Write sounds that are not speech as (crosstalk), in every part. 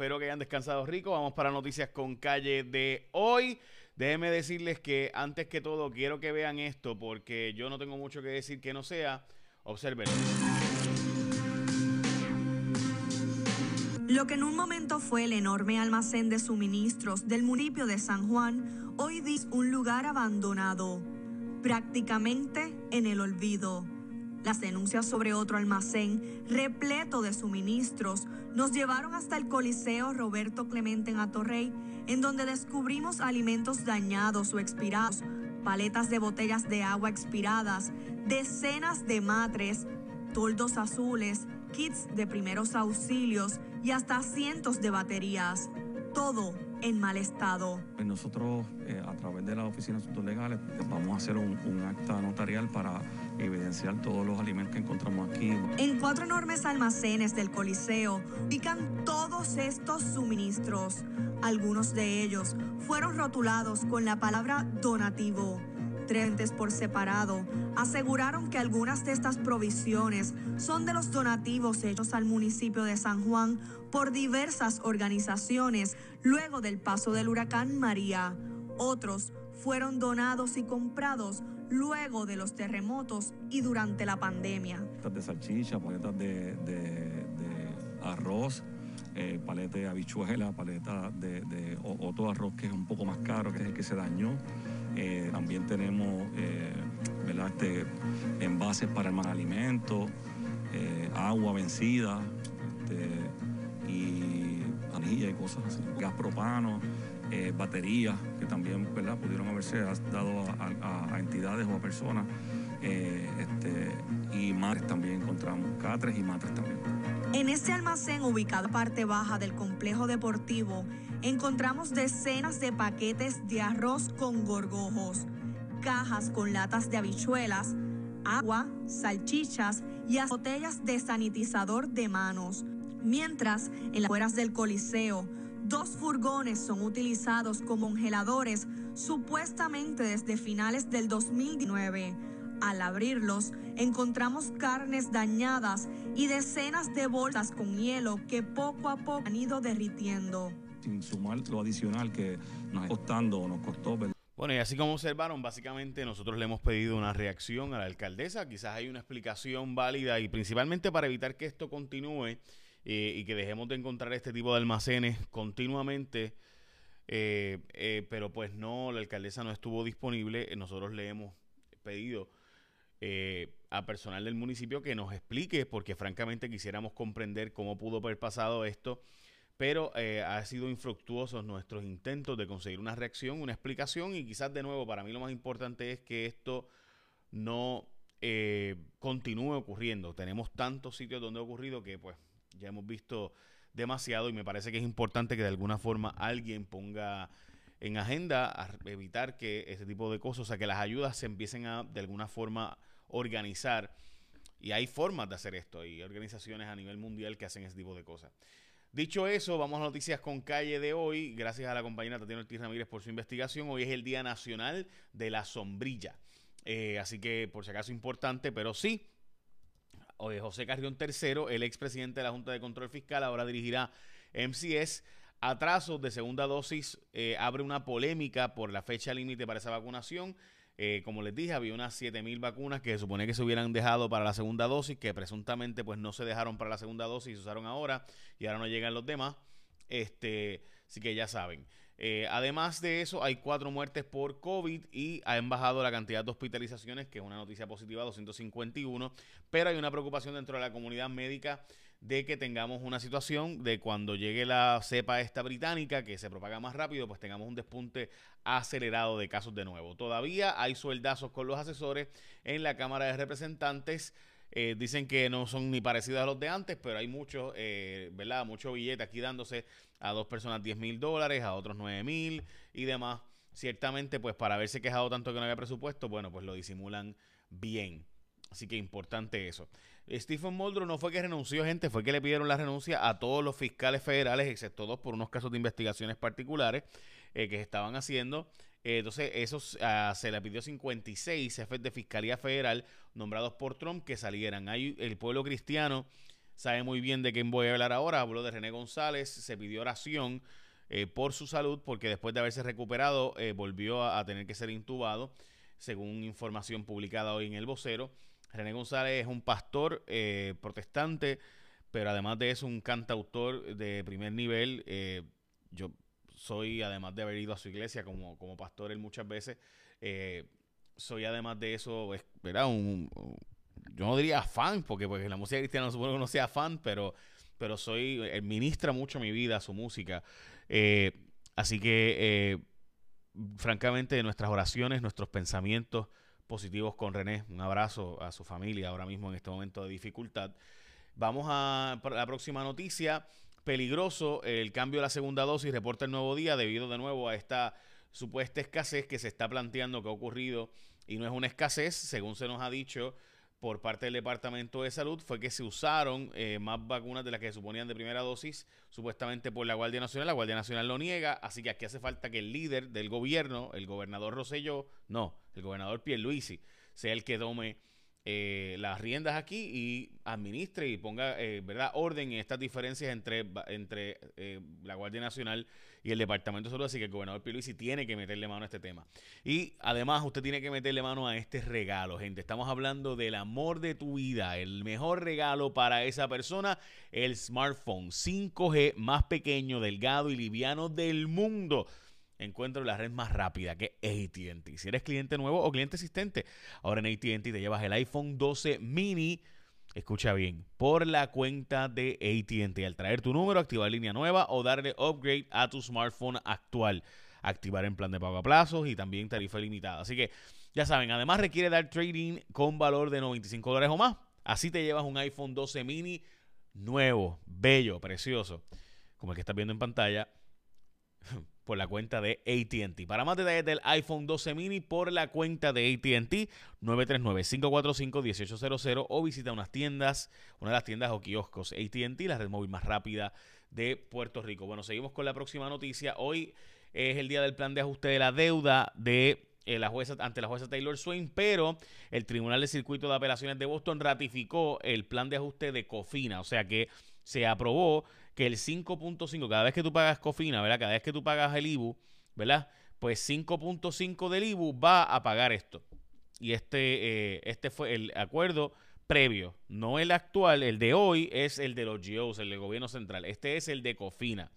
Espero que hayan descansado rico. Vamos para noticias con calle de hoy. Déjenme decirles que antes que todo quiero que vean esto porque yo no tengo mucho que decir que no sea. Observen. Lo que en un momento fue el enorme almacén de suministros del municipio de San Juan, hoy es un lugar abandonado, prácticamente en el olvido. Las denuncias sobre otro almacén repleto de suministros nos llevaron hasta el Coliseo Roberto Clemente en Atorrey, en donde descubrimos alimentos dañados o expirados, paletas de botellas de agua expiradas, decenas de matres, toldos azules, kits de primeros auxilios y hasta cientos de baterías. Todo en mal estado. Pues nosotros, eh, a través de la Oficina de Asuntos Legales, vamos a hacer un acta notarial para evidenciar todos los alimentos que encontramos aquí. En cuatro enormes almacenes del Coliseo ubican todos estos suministros. Algunos de ellos fueron rotulados con la palabra donativo. Trentes por separado aseguraron que algunas de estas provisiones son de los donativos hechos al municipio de San Juan por diversas organizaciones luego del paso del huracán María. Otros fueron donados y comprados luego de los terremotos y durante la pandemia. Paletas de salchicha, paletas de, arroz, eh, paleta de habichuela, paleta de, otro arroz que es un poco más caro, que es el que se dañó. Eh, también tenemos eh. Este, envases para el alimento, eh, agua vencida este, y anilla y cosas así. Gas propano, eh, baterías que también pudieron haberse dado a, entidades o a personas. eh, este, y matres también encontramos, catres y matres también. En este almacén ubicado en parte baja del complejo deportivo, encontramos decenas de paquetes de arroz con gorgojos, cajas con latas de habichuelas, agua, salchichas y botellas de sanitizador de manos. Mientras, en las afueras del Coliseo, dos furgones son utilizados como congeladores supuestamente desde finales del 2019. Al abrirlos, encontramos carnes dañadas y decenas de bolsas con hielo que poco a poco han ido derritiendo. Sin sumar lo adicional que nos está costando o nos costó. ¿verdad? Bueno, y así como observaron, básicamente nosotros le hemos pedido una reacción a la alcaldesa. Quizás hay una explicación válida y principalmente para evitar que esto continúe eh, y que dejemos de encontrar este tipo de almacenes continuamente. eh, eh, pero pues no, la alcaldesa no estuvo disponible. Nosotros le hemos pedido eh, a personal del municipio que nos explique, porque francamente quisiéramos comprender cómo pudo haber pasado esto, pero eh, ha sido infructuosos nuestros intentos de conseguir una reacción, una explicación y quizás de nuevo, para mí lo más importante es que esto no eh, continúe ocurriendo. Tenemos tantos sitios donde ha ocurrido que pues ya hemos visto demasiado y me parece que es importante que de alguna forma alguien ponga en agenda evitar que este tipo de cosas, o sea, que las ayudas se empiecen a de alguna forma organizar. Y hay formas de hacer esto, hay organizaciones a nivel mundial que hacen ese tipo de cosas. Dicho eso, vamos a noticias con calle de hoy. Gracias a la compañera Tatiana Ortiz Ramírez por su investigación. Hoy es el Día Nacional de la Sombrilla. Eh, así que, por si acaso, importante, pero sí. Hoy José Carrión III, el expresidente de la Junta de Control Fiscal, ahora dirigirá MCS. Atrasos de segunda dosis eh, abre una polémica por la fecha límite para esa vacunación. Eh, como les dije, había unas 7.000 vacunas que se supone que se hubieran dejado para la segunda dosis, que presuntamente pues no se dejaron para la segunda dosis, se usaron ahora y ahora no llegan los demás. Este, así que ya saben. Eh, además de eso, hay cuatro muertes por COVID y ha bajado la cantidad de hospitalizaciones, que es una noticia positiva, 251. Pero hay una preocupación dentro de la comunidad médica de que tengamos una situación de cuando llegue la cepa esta británica, que se propaga más rápido, pues tengamos un despunte acelerado de casos de nuevo. Todavía hay sueldazos con los asesores en la Cámara de Representantes. Eh, dicen que no son ni parecidos a los de antes, pero hay muchos, eh, ¿verdad? Mucho billete aquí dándose a dos personas 10 mil dólares, a otros 9 mil y demás. Ciertamente, pues para haberse quejado tanto que no había presupuesto, bueno, pues lo disimulan bien. Así que importante eso. Stephen Muldrow no fue que renunció, gente, fue que le pidieron la renuncia a todos los fiscales federales, excepto dos por unos casos de investigaciones particulares eh, que estaban haciendo. Eh, entonces, esos ah, se le pidió 56 jefes de fiscalía federal nombrados por Trump que salieran. Hay el pueblo cristiano sabe muy bien de quién voy a hablar ahora. Hablo de René González. Se pidió oración eh, por su salud porque después de haberse recuperado eh, volvió a, tener que ser intubado, según información publicada hoy en el vocero. René González es un pastor protestante, pero además de eso un cantautor de primer nivel. yo soy, además de haber ido a su iglesia como, como pastor él muchas veces, soy además de eso, ¿verdad? Un, yo no diría fan, porque pues, la música cristiana no supongo que no sea fan, pero, pero soy, administra mucho mi vida, su música. Eh, así que, eh, francamente, nuestras oraciones, nuestros pensamientos positivos con René. Un abrazo a su familia ahora mismo en este momento de dificultad. Vamos a la próxima noticia. Peligroso el cambio de la segunda dosis, reporta el nuevo día, debido de nuevo a esta supuesta escasez que se está planteando que ha ocurrido y no es una escasez, según se nos ha dicho por parte del Departamento de Salud fue que se usaron eh, más vacunas de las que se suponían de primera dosis, supuestamente por la Guardia Nacional. La Guardia Nacional lo niega, así que aquí hace falta que el líder del gobierno, el gobernador Rosselló, no, el gobernador Pierluisi, sea el que tome eh, las riendas aquí y administre y ponga eh, verdad orden en estas diferencias entre, entre eh, la Guardia Nacional y el Departamento de Salud. Así que el gobernador Pierluisi tiene que meterle mano a este tema. Y además usted tiene que meterle mano a este regalo, gente. Estamos hablando del amor de tu vida. El mejor regalo para esa persona, el smartphone 5G más pequeño, delgado y liviano del mundo encuentro la red más rápida que ATT. Si eres cliente nuevo o cliente existente, ahora en ATT te llevas el iPhone 12 mini. Escucha bien, por la cuenta de ATT. Al traer tu número, activar línea nueva o darle upgrade a tu smartphone actual. Activar en plan de pago a plazos y también tarifa limitada. Así que ya saben, además requiere dar trading con valor de 95 dólares o más. Así te llevas un iPhone 12 mini nuevo, bello, precioso, como el que estás viendo en pantalla (laughs) por la cuenta de ATT. Para más detalles del iPhone 12 mini por la cuenta de ATT 939-545-1800 o visita unas tiendas, una de las tiendas o kioscos ATT, la red móvil más rápida de Puerto Rico. Bueno, seguimos con la próxima noticia. Hoy es el día del plan de ajuste de la deuda de eh, la jueza, ante la jueza Taylor Swain, pero el Tribunal de Circuito de Apelaciones de Boston ratificó el plan de ajuste de COFINA, o sea que se aprobó que el 5.5, cada vez que tú pagas COFINA, ¿verdad? Cada vez que tú pagas el IBU, ¿verdad? Pues 5.5 del IBU va a pagar esto. Y este, eh, este fue el acuerdo previo, no el actual, el de hoy es el de los GOs, el del gobierno central. Este es el de COFINA.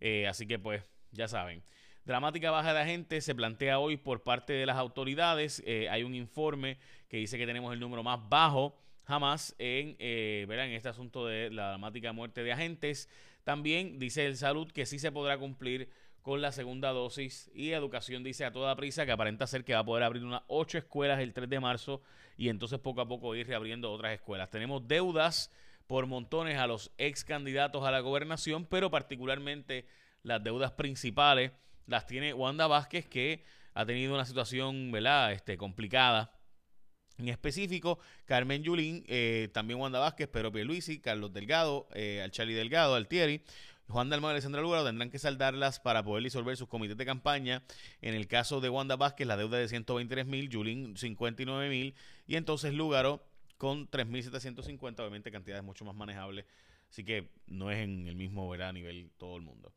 Eh, así que pues, ya saben. Dramática baja de agentes se plantea hoy por parte de las autoridades. Eh, hay un informe que dice que tenemos el número más bajo jamás en, eh, en este asunto de la dramática muerte de agentes. También dice el salud que sí se podrá cumplir con la segunda dosis y educación dice a toda prisa que aparenta ser que va a poder abrir unas ocho escuelas el 3 de marzo y entonces poco a poco ir reabriendo otras escuelas. Tenemos deudas por montones a los ex candidatos a la gobernación, pero particularmente las deudas principales las tiene Wanda Vázquez que ha tenido una situación ¿verdad? Este, complicada en específico, Carmen Yulín, eh, también Wanda Vázquez, Pedro Pierluisi, Carlos Delgado, eh, al Charlie Delgado, Altieri, Juan Dalmau y Alessandra Lugaro tendrán que saldarlas para poder disolver sus comités de campaña. En el caso de Wanda Vázquez, la deuda de 123 mil, Yulín 59 mil y entonces Lugaro con 3.750, obviamente cantidades mucho más manejables. Así que no es en el mismo a nivel todo el mundo.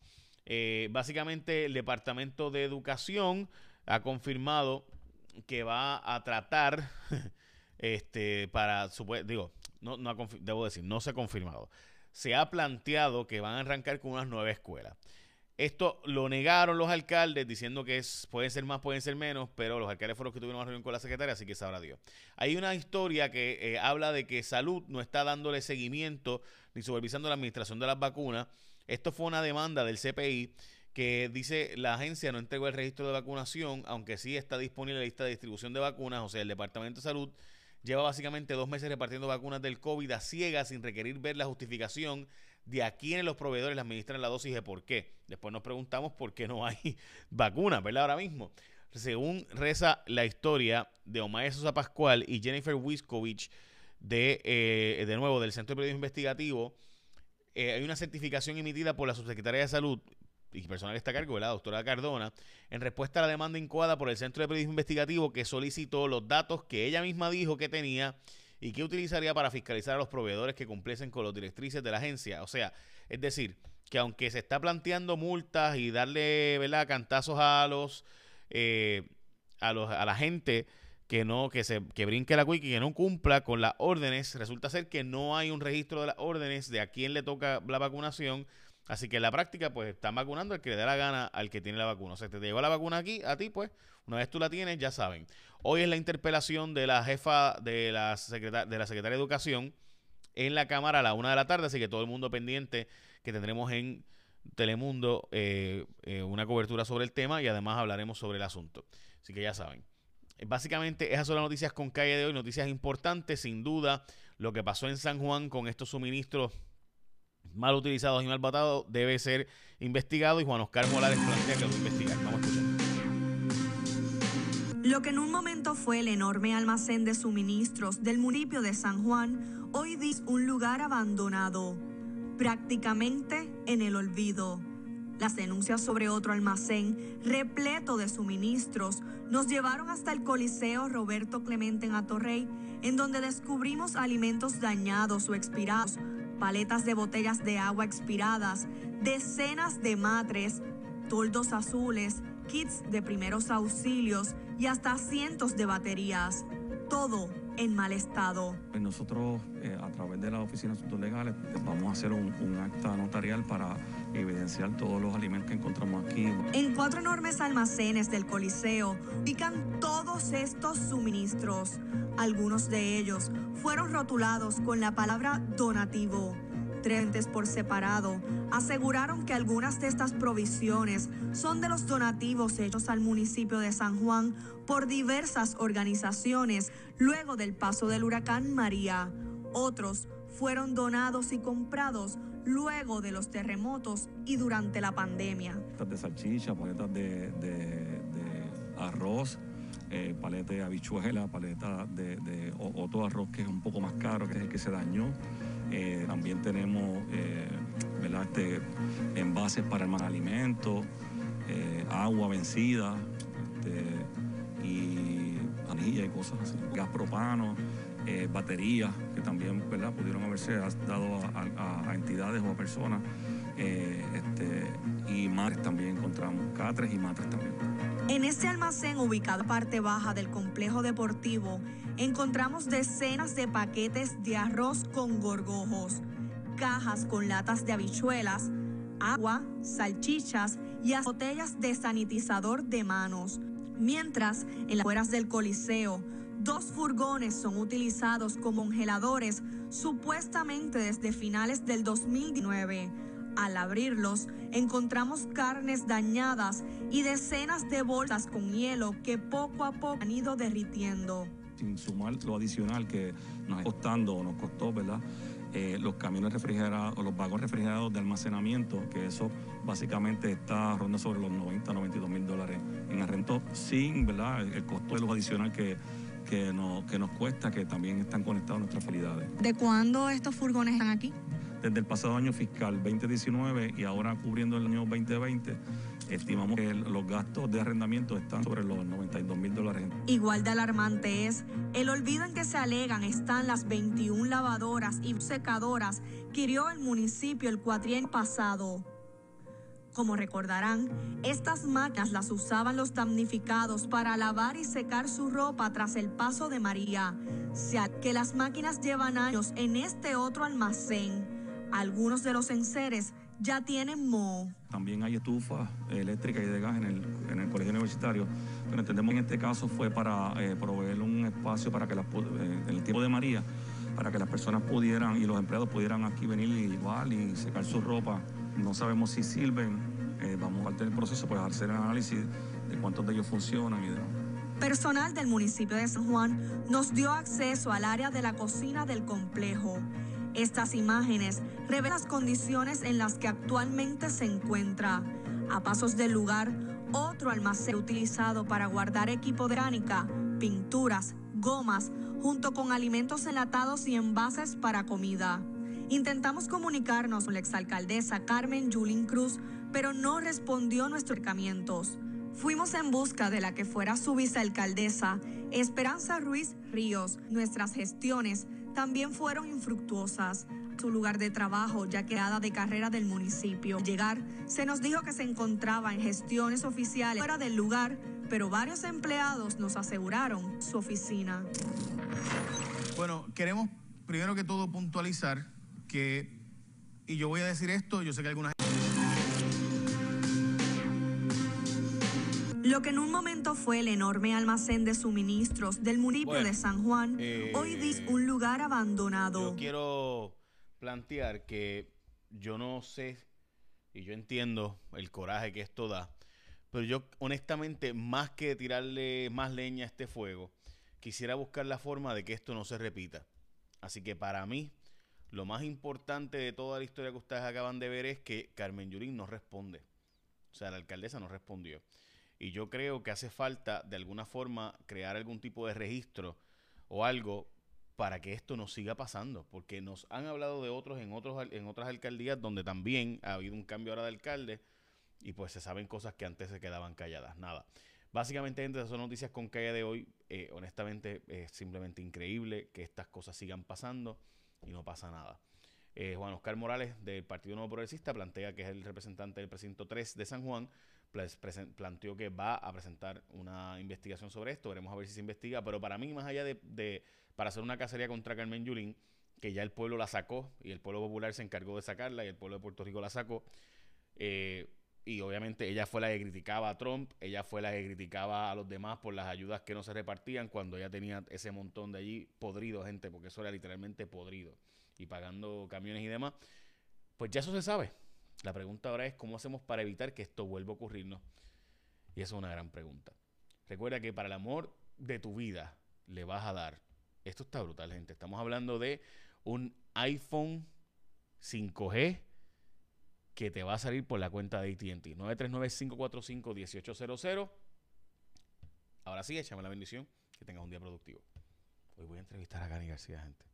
Eh, básicamente el Departamento de Educación ha confirmado que va a tratar, (laughs) este, para, digo, no, no debo decir, no se ha confirmado. Se ha planteado que van a arrancar con unas nueve escuelas. Esto lo negaron los alcaldes diciendo que es, pueden ser más, pueden ser menos, pero los alcaldes fueron los que tuvieron una reunión con la secretaria, así que sabrá Dios. Hay una historia que eh, habla de que salud no está dándole seguimiento ni supervisando la administración de las vacunas. Esto fue una demanda del CPI que dice la agencia no entregó el registro de vacunación, aunque sí está disponible la lista de distribución de vacunas, o sea, el Departamento de Salud lleva básicamente dos meses repartiendo vacunas del COVID a ciegas sin requerir ver la justificación de a quiénes los proveedores le administran la dosis de por qué. Después nos preguntamos por qué no (laughs) hay vacunas, ¿verdad? Ahora mismo. Según reza la historia de Omar Sosa Pascual y Jennifer Wiskovich, de, eh, de nuevo, del Centro de Periodismo Investigativo, eh, hay una certificación emitida por la Subsecretaría de Salud y personal que está a cargo, la doctora Cardona, en respuesta a la demanda incoada por el Centro de Periodismo Investigativo que solicitó los datos que ella misma dijo que tenía ¿Y qué utilizaría para fiscalizar a los proveedores que cumpliesen con las directrices de la agencia? O sea, es decir, que aunque se está planteando multas y darle ¿verdad? cantazos a los, eh, a los a la gente que no que se que brinque la wiki que no cumpla con las órdenes resulta ser que no hay un registro de las órdenes de a quién le toca la vacunación así que en la práctica pues están vacunando al que le da la gana al que tiene la vacuna. O sea te llegó la vacuna aquí a ti pues una vez tú la tienes ya saben. Hoy es la interpelación de la jefa de la de la secretaria de educación en la cámara a la una de la tarde así que todo el mundo pendiente que tendremos en Telemundo eh, eh, una cobertura sobre el tema y además hablaremos sobre el asunto. Así que ya saben. Básicamente, esas son las noticias con calle de hoy, noticias importantes, sin duda. Lo que pasó en San Juan con estos suministros mal utilizados y mal botados debe ser investigado y Juan Oscar Morales plantea que lo investigar. Vamos a escuchar. Lo que en un momento fue el enorme almacén de suministros del municipio de San Juan, hoy es un lugar abandonado, prácticamente en el olvido. Las denuncias sobre otro almacén repleto de suministros nos llevaron hasta el Coliseo Roberto Clemente en Atorrey, en donde descubrimos alimentos dañados o expirados, paletas de botellas de agua expiradas, decenas de matres, toldos azules, kits de primeros auxilios y hasta cientos de baterías. Todo en mal estado. Pues nosotros, eh, a través de la Oficina de Asuntos Legales, vamos a hacer un, un acta notarial para evidenciar todos los alimentos que encontramos aquí. En cuatro enormes almacenes del Coliseo ubican todos estos suministros. Algunos de ellos fueron rotulados con la palabra donativo. Trentes por separado aseguraron que algunas de estas provisiones son de los donativos hechos al municipio de San Juan por diversas organizaciones luego del paso del huracán María. Otros fueron donados y comprados luego de los terremotos y durante la pandemia. De salchicha, de, arroz, eh, paleta de habichuela, paleta de, otro arroz que es un poco más caro, que es el que se dañó. Eh, también tenemos eh, este, envases para el alimento, eh, agua vencida este, y anilla y cosas así, gas propano. Baterías que también ¿verdad? pudieron haberse dado a, entidades o a personas. Este, y matres también encontramos, catres y matres también. En este almacén ubicado en parte baja del complejo deportivo, encontramos decenas de paquetes de arroz con gorgojos, cajas con latas de habichuelas, agua, salchichas y botellas de sanitizador de manos. Mientras, en las afueras del Coliseo, Dos furgones son utilizados como congeladores supuestamente desde finales del 2019. Al abrirlos, encontramos carnes dañadas y decenas de bolsas con hielo que poco a poco han ido derritiendo. Sin sumar lo adicional que nos está costando o nos costó, ¿verdad? Eh, los camiones refrigerados o los vagones refrigerados de almacenamiento, que eso básicamente está rondando sobre los 90, 92 mil dólares en arrento, sin ¿verdad? el costo de los adicional que que nos, que nos cuesta, que también están conectados a nuestras facilidades. ¿De cuándo estos furgones están aquí? Desde el pasado año fiscal 2019 y ahora cubriendo el año 2020, estimamos que los gastos de arrendamiento están sobre los 92 mil dólares. Igual de alarmante es el olvido en que se alegan están las 21 lavadoras y secadoras que hirió el municipio el cuatrienio pasado. Como recordarán, estas máquinas las usaban los damnificados para lavar y secar su ropa tras el paso de María. Sea que las máquinas llevan años en este otro almacén. Algunos de los enseres ya tienen moho. También hay estufas eléctricas y de gas en el, colegio universitario, pero entendemos que en este caso fue para eh, proveer un espacio para que las, eh, en el tiempo de María, para que las personas pudieran y los empleados pudieran aquí venir igual y secar su ropa no sabemos si sirven. Eh, vamos a hacer el proceso para hacer el análisis de cuántos de ellos funcionan y demás. Personal del municipio de San Juan nos dio acceso al área de la cocina del complejo. Estas imágenes revelan las condiciones en las que actualmente se encuentra. A pasos del lugar, otro almacén utilizado para guardar equipo de orgánica, pinturas, gomas, junto con alimentos enlatados y envases para comida. Intentamos comunicarnos con la exalcaldesa Carmen Yulín Cruz, pero no respondió nuestros acercamientos. Fuimos en busca de la que fuera su vicealcaldesa Esperanza Ruiz Ríos, nuestras gestiones también fueron infructuosas. Su lugar de trabajo, ya que quedada de carrera del municipio. Llegar, se nos dijo que se encontraba en gestiones oficiales fuera del lugar, pero varios empleados nos aseguraron su oficina. Bueno, queremos primero que todo puntualizar que, y yo voy a decir esto, yo sé que algunas... Lo que en un momento fue el enorme almacén de suministros del municipio de San Juan, hoy es un lugar abandonado. Yo quiero plantear que yo no sé y yo entiendo el coraje que esto da, pero yo honestamente, más que tirarle más leña a este fuego, quisiera buscar la forma de que esto no se repita. Así que para mí, lo más importante de toda la historia que ustedes acaban de ver es que Carmen Yurín no responde. O sea, la alcaldesa no respondió. Y yo creo que hace falta, de alguna forma, crear algún tipo de registro o algo para que esto no siga pasando, porque nos han hablado de otros en otros en otras alcaldías donde también ha habido un cambio ahora de alcalde y pues se saben cosas que antes se quedaban calladas. Nada. Básicamente, entre esas son noticias con calle de hoy. Eh, honestamente, es simplemente increíble que estas cosas sigan pasando y no pasa nada. Eh, Juan Oscar Morales, del Partido Nuevo Progresista, plantea que es el representante del precinto 3 de San Juan, planteó que va a presentar una investigación sobre esto. Veremos a ver si se investiga. Pero para mí, más allá de, para hacer una cacería contra Carmen Yulín, que ya el pueblo la sacó y el pueblo popular se encargó de sacarla y el pueblo de Puerto Rico la sacó. Eh, y obviamente ella fue la que criticaba a Trump, ella fue la que criticaba a los demás por las ayudas que no se repartían cuando ella tenía ese montón de allí podrido, gente, porque eso era literalmente podrido y pagando camiones y demás. Pues ya eso se sabe. La pregunta ahora es cómo hacemos para evitar que esto vuelva a ocurrirnos. Y eso es una gran pregunta. Recuerda que para el amor de tu vida le vas a dar. Esto está brutal, gente. Estamos hablando de un iPhone 5G que te va a salir por la cuenta de ATT. 939-545-1800. Ahora sí, échame la bendición. Que tengas un día productivo. Hoy voy a entrevistar a Gani García, gente.